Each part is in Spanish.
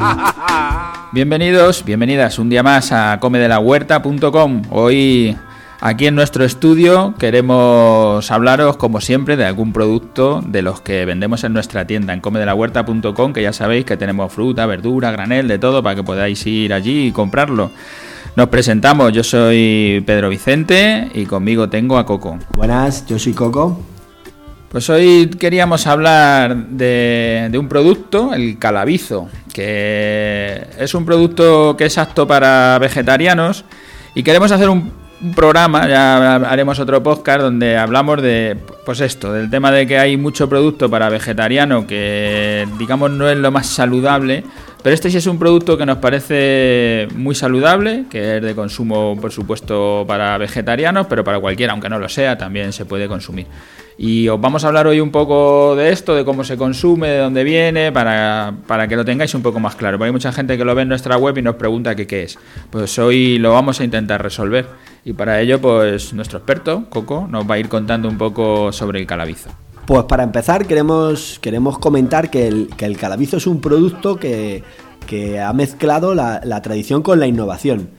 Bienvenidos, bienvenidas un día más a comedelahuerta.com. Hoy aquí en nuestro estudio queremos hablaros como siempre de algún producto de los que vendemos en nuestra tienda en comedelahuerta.com, que ya sabéis que tenemos fruta, verdura, granel, de todo para que podáis ir allí y comprarlo. Nos presentamos, yo soy Pedro Vicente y conmigo tengo a Coco. Buenas, yo soy Coco. Pues hoy queríamos hablar de, un producto, el calabizo, que es un producto que es apto para vegetarianos y queremos hacer un, un programa, ya haremos otro podcast donde hablamos de, pues esto, del tema de que hay mucho producto para vegetariano que digamos no es lo más saludable, pero este sí es un producto que nos parece muy saludable, que es de consumo por supuesto para vegetarianos, pero para cualquiera, aunque no lo sea, también se puede consumir. Y os vamos a hablar hoy un poco de esto, de cómo se consume, de dónde viene, para, que lo tengáis un poco más claro. Porque hay mucha gente que lo ve en nuestra web y nos pregunta qué, es. Pues hoy lo vamos a intentar resolver. Y para ello, pues nuestro experto, Coco, nos va a ir contando un poco sobre el calabizo. Pues para empezar, queremos, queremos comentar que el, que el calabizo es un producto que, ha mezclado la, la tradición con la innovación.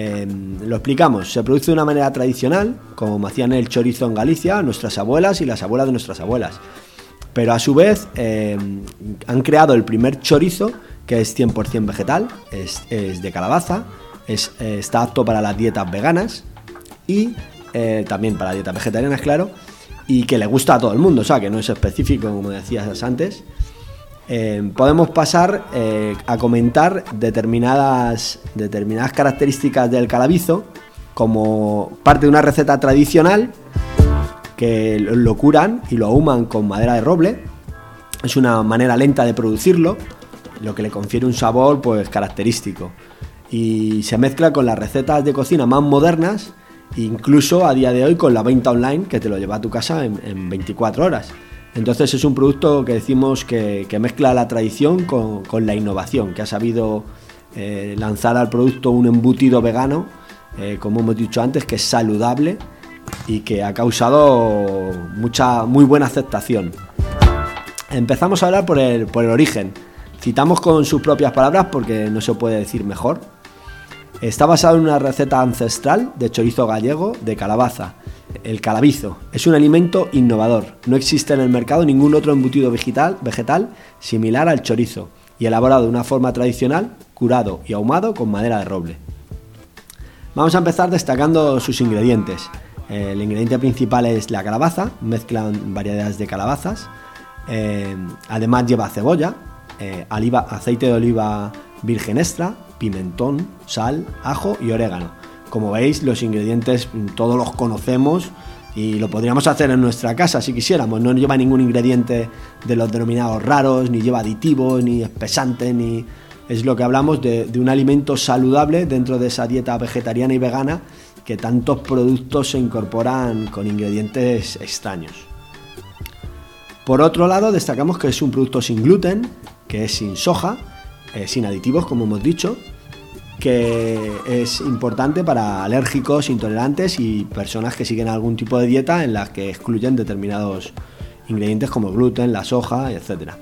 Em, lo explicamos, se produce de una manera tradicional, como hacían el chorizo en Galicia, nuestras abuelas y las abuelas de nuestras abuelas. Pero a su vez em, han creado el primer chorizo, que es 100% vegetal, es, de calabaza, es, eh, está apto para las dietas veganas y eh, también para dietas vegetarianas, claro, y que le gusta a todo el mundo, o sea, que no es específico, como decías antes. Eh, podemos pasar eh, a comentar determinadas, determinadas características del calabizo como parte de una receta tradicional que lo curan y lo ahuman con madera de roble. Es una manera lenta de producirlo, lo que le confiere un sabor pues característico. Y se mezcla con las recetas de cocina más modernas, incluso a día de hoy con la venta online que te lo lleva a tu casa en, en 24 horas. Entonces es un producto que decimos que, mezcla la tradición con, la innovación, que ha sabido eh, lanzar al producto un embutido vegano, eh, como hemos dicho antes, que es saludable y que ha causado mucha, muy buena aceptación. Empezamos a hablar por el, por el origen. Citamos con sus propias palabras porque no se puede decir mejor. Está basado en una receta ancestral de chorizo gallego de calabaza el calabizo es un alimento innovador. No existe en el mercado ningún otro embutido vegetal, vegetal similar al chorizo y elaborado de una forma tradicional, curado y ahumado con madera de roble. Vamos a empezar destacando sus ingredientes. El ingrediente principal es la calabaza, mezclan variedades de calabazas. Eh, además lleva cebolla, eh, aceite de oliva virgen extra, pimentón, sal, ajo y orégano. Como veis, los ingredientes todos los conocemos y lo podríamos hacer en nuestra casa si quisiéramos. No lleva ningún ingrediente de los denominados raros, ni lleva aditivos, ni espesante, ni... Es lo que hablamos de, un alimento saludable dentro de esa dieta vegetariana y vegana que tantos productos se incorporan con ingredientes extraños. Por otro lado, destacamos que es un producto sin gluten, que es sin soja, eh, sin aditivos, como hemos dicho, que es importante para alérgicos, intolerantes y personas que siguen algún tipo de dieta en las que excluyen determinados ingredientes como gluten, la soja, etc.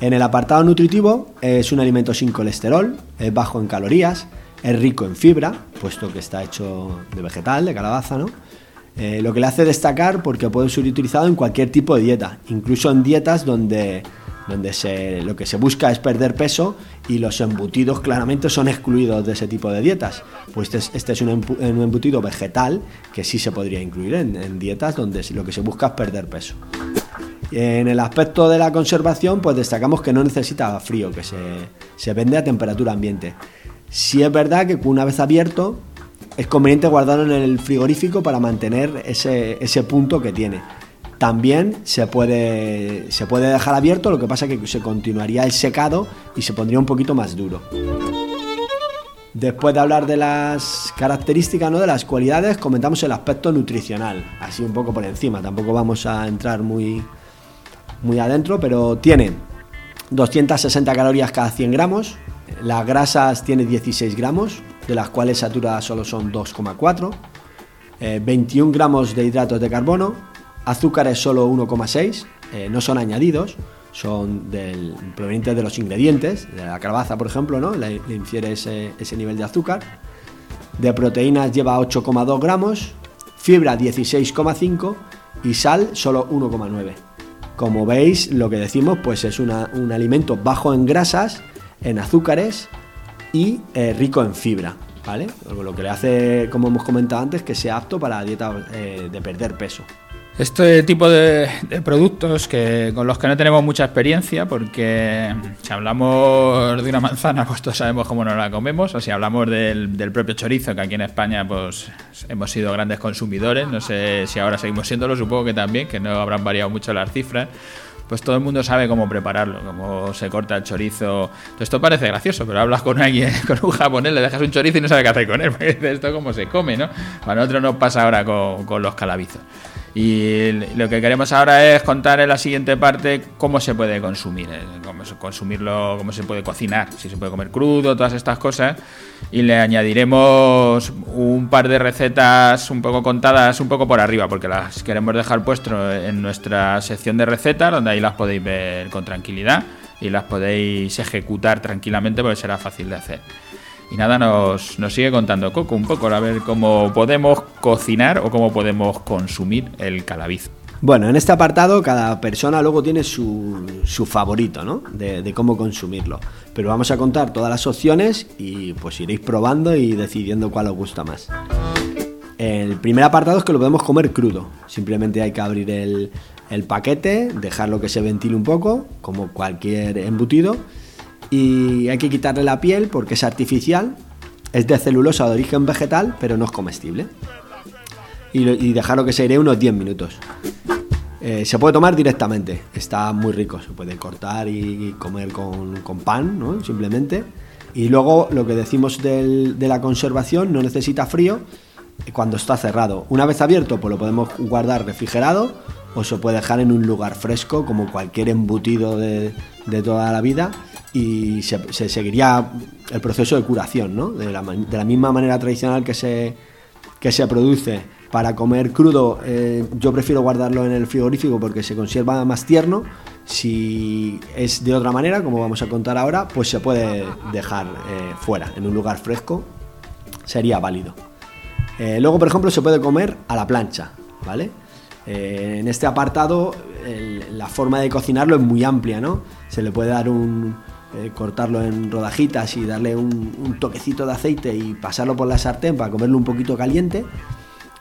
En el apartado nutritivo es un alimento sin colesterol, es bajo en calorías, es rico en fibra, puesto que está hecho de vegetal, de calabaza, ¿no? Eh, lo que le hace destacar porque puede ser utilizado en cualquier tipo de dieta, incluso en dietas donde donde se, lo que se busca es perder peso y los embutidos claramente son excluidos de ese tipo de dietas. Pues este, este es un, embutido vegetal que sí se podría incluir en, dietas donde lo que se busca es perder peso. En el aspecto de la conservación, pues destacamos que no necesita frío, que se, vende a temperatura ambiente. Sí es verdad que una vez abierto es conveniente guardarlo en el frigorífico para mantener ese, ese punto que tiene también se puede, se puede dejar abierto, lo que pasa que se continuaría el secado y se pondría un poquito más duro. Después de hablar de las características, ¿no? de las cualidades, comentamos el aspecto nutricional, así un poco por encima, tampoco vamos a entrar muy, muy adentro, pero tiene 260 calorías cada 100 gramos, las grasas tiene 16 gramos, de las cuales saturadas solo son 2,4, 21 eh, gramos de hidratos de carbono, azúcares solo 1,6, eh, no son añadidos, son provenientes de los ingredientes, de la calabaza, por ejemplo, ¿no? le, infiere ese, ese nivel de azúcar. De proteínas lleva 8,2 gramos, fibra 16,5 y sal solo 1,9. Como veis, lo que decimos pues es un alimento bajo en grasas, en azúcares y eh, rico en fibra, ¿vale? Lo que le hace, como hemos comentado antes, que sea apto para la dieta eh, de perder peso. Este tipo de, productos que con los que no tenemos mucha experiencia, porque si hablamos de una manzana, pues todos sabemos cómo nos la comemos, o si hablamos del, propio chorizo, que aquí en España pues hemos sido grandes consumidores, no sé si ahora seguimos siéndolo, supongo que también, que no habrán variado mucho las cifras pues todo el mundo sabe cómo prepararlo, cómo se corta el chorizo. Esto parece gracioso, pero hablas con alguien, con un japonés, le dejas un chorizo y no sabe qué hacer con él, porque esto cómo se come, ¿no? Para nosotros nos pasa ahora con, con los calabizos. Y lo que queremos ahora es contar en la siguiente parte cómo se puede consumir, eh, cómo consumirlo, cómo se puede cocinar, si se puede comer crudo, todas estas cosas. Y le añadiremos un par de recetas un poco contadas, un poco por arriba, porque las queremos dejar puesto en nuestra sección de recetas, donde ahí las podéis ver con tranquilidad y las podéis ejecutar tranquilamente porque será fácil de hacer. Y nada, nos, nos sigue contando Coco un poco, a ver cómo podemos cocinar o cómo podemos consumir el calabizo. Bueno, en este apartado cada persona luego tiene su, su favorito, ¿no? De, de, cómo consumirlo. Pero vamos a contar todas las opciones y pues iréis probando y decidiendo cuál os gusta más. El primer apartado es que lo podemos comer crudo. Simplemente hay que abrir el, el paquete, dejarlo que se ventile un poco, como cualquier embutido, y hay que quitarle la piel porque es artificial, es de celulosa de origen vegetal, pero no es comestible. Y, dejarlo que se iré unos 10 minutos. Eh, se puede tomar directamente, está muy rico, se puede cortar y comer con, pan, ¿no? simplemente. Y luego lo que decimos de la conservación, no necesita frío cuando está cerrado. Una vez abierto, pues lo podemos guardar refrigerado o se puede dejar en un lugar fresco, como cualquier embutido de, de toda la vida y se, seguiría el proceso de curación, ¿no? De la, de la, misma manera tradicional que se, que se produce para comer crudo, eh, yo prefiero guardarlo en el frigorífico porque se conserva más tierno. Si es de otra manera, como vamos a contar ahora, pues se puede dejar eh, fuera, en un lugar fresco, sería válido. Eh, luego, por ejemplo, se puede comer a la plancha, ¿vale? En este apartado, la forma de cocinarlo es muy amplia, ¿no? Se le puede dar un, eh, cortarlo en rodajitas y darle un, toquecito de aceite y pasarlo por la sartén para comerlo un poquito caliente.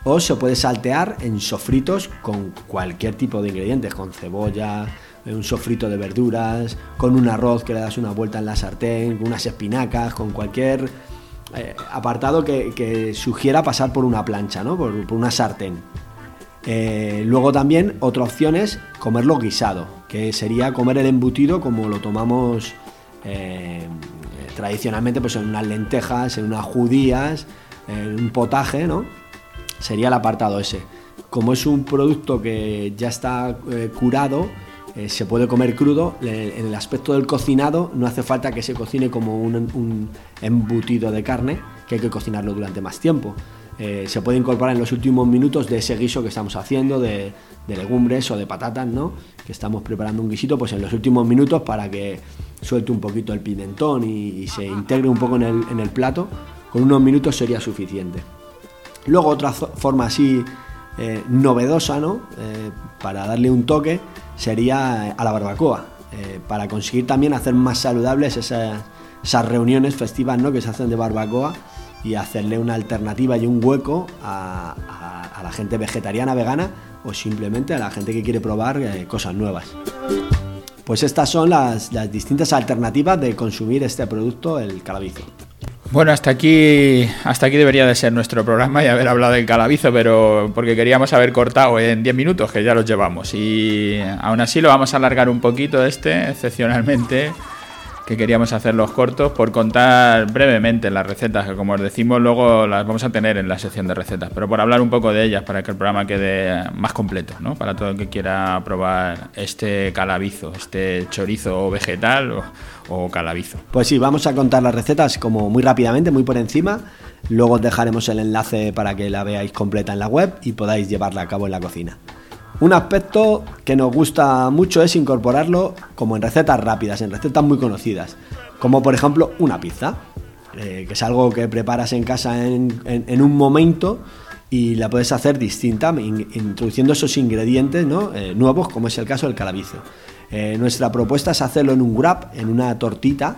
O se puede saltear en sofritos con cualquier tipo de ingredientes, con cebolla, eh, un sofrito de verduras, con un arroz que le das una vuelta en la sartén, con unas espinacas, con cualquier eh, apartado que, sugiera pasar por una plancha, ¿no? por, una sartén. Luego también otra opción es comerlo guisado, que sería comer el embutido como lo tomamos eh, tradicionalmente pues en unas lentejas, en unas judías, en un potaje, ¿no? Sería el apartado ese. Como es un producto que ya está eh, curado, eh, se puede comer crudo, en el aspecto del cocinado no hace falta que se cocine como un, embutido de carne, que hay que cocinarlo durante más tiempo. Se puede incorporar en los últimos minutos de ese guiso que estamos haciendo, de, legumbres o de patatas, ¿no? Que estamos preparando un guisito, pues en los últimos minutos para que suelte un poquito el pimentón y, se integre un poco en el, plato, con unos minutos sería suficiente. Luego otra forma así eh, novedosa, ¿no? Eh, para darle un toque sería a la barbacoa, eh, para conseguir también hacer más saludables esas, reuniones festivas, ¿no? Que se hacen de barbacoa y hacerle una alternativa y un hueco a, la gente vegetariana, vegana o simplemente a la gente que quiere probar cosas nuevas. Pues estas son las, distintas alternativas de consumir este producto, el calabizo. Bueno, hasta aquí, hasta aquí debería de ser nuestro programa y haber hablado del calabizo, pero porque queríamos haber cortado en 10 minutos, que ya los llevamos. Y aún así lo vamos a alargar un poquito este, excepcionalmente, que queríamos hacer los cortos por contar brevemente las recetas, que como os decimos luego las vamos a tener en la sección de recetas, pero por hablar un poco de ellas para que el programa quede más completo, ¿no? Para todo el que quiera probar este calabizo, este chorizo vegetal o, o calabizo. Pues sí, vamos a contar las recetas como muy rápidamente, muy por encima. Luego os dejaremos el enlace para que la veáis completa en la web y podáis llevarla a cabo en la cocina. Un aspecto que nos gusta mucho es incorporarlo como en recetas rápidas, en recetas muy conocidas, como por ejemplo una pizza, eh, que es algo que preparas en casa en, un momento y la puedes hacer distinta, introduciendo esos ingredientes eh, nuevos, como es el caso del calabizo. Eh, nuestra propuesta es hacerlo en un wrap, en una tortita,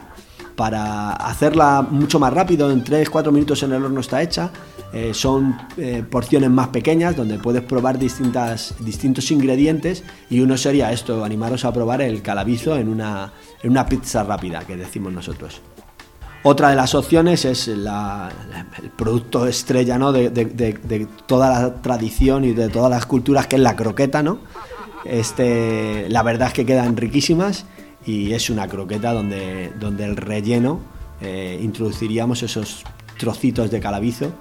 para hacerla mucho más rápido, en 3-4 minutos en el horno está hecha. Eh, son eh, porciones más pequeñas donde puedes probar distintas, distintos ingredientes y uno sería esto, animaros a probar el calabizo en una, en una pizza rápida, que decimos nosotros. Otra de las opciones es el producto estrella ¿no? de, de, toda la tradición y de todas las culturas, que es la croqueta. ¿no? Este, la verdad es que quedan riquísimas y es una croqueta donde, donde el relleno eh, introduciríamos esos trocitos de calabizo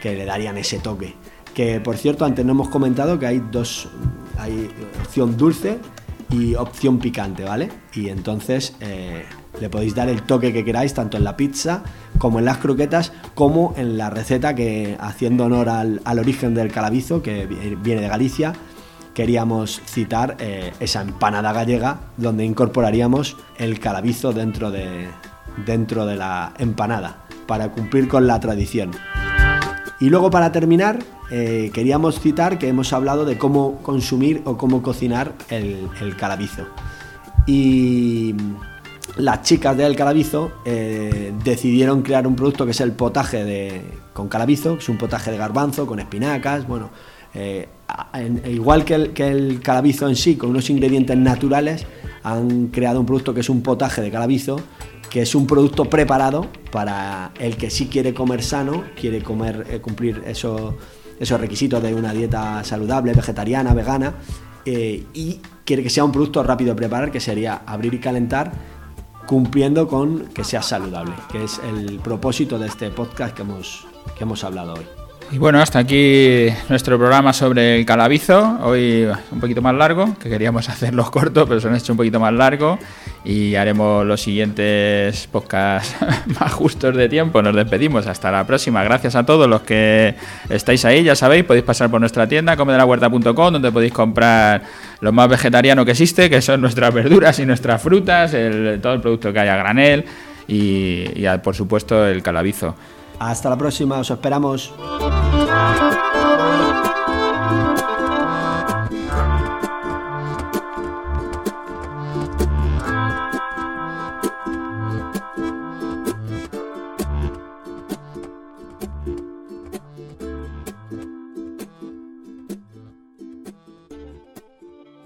que le darían ese toque. Que por cierto, antes no hemos comentado que hay dos, hay opción dulce y opción picante, ¿vale? Y entonces eh, le podéis dar el toque que queráis, tanto en la pizza como en las croquetas, como en la receta que, haciendo honor al, al origen del calabizo, que viene de Galicia, queríamos citar eh, esa empanada gallega donde incorporaríamos el calabizo dentro de, dentro de la empanada para cumplir con la tradición. Y luego para terminar, eh, queríamos citar que hemos hablado de cómo consumir o cómo cocinar el, calabizo. Y las chicas del calabizo eh, decidieron crear un producto que es el potaje de, con calabizo, que es un potaje de garbanzo con espinacas, bueno, igual que el, calabizo en sí, con unos ingredientes naturales, han creado un producto que es un potaje de calabizo, que es un producto preparado para el que sí quiere comer sano, quiere comer, eh, cumplir esos requisitos de una dieta saludable, vegetariana, vegana, eh, y quiere que sea un producto rápido de preparar, que sería abrir y calentar, cumpliendo con que sea saludable, que es el propósito de este podcast que hemos, que hemos hablado hoy. Y bueno, hasta aquí nuestro programa sobre el calabizo. Hoy un poquito más largo, que queríamos hacerlos cortos, pero se han hecho un poquito más largo. Y haremos los siguientes podcasts más justos de tiempo. Nos despedimos. Hasta la próxima. Gracias a todos los que estáis ahí. Ya sabéis, podéis pasar por nuestra tienda, comedelahuerta.com, donde podéis comprar lo más vegetariano que existe, que son nuestras verduras y nuestras frutas, todo el producto que hay a granel y por supuesto el calabizo. Hasta la próxima, os esperamos. Bye.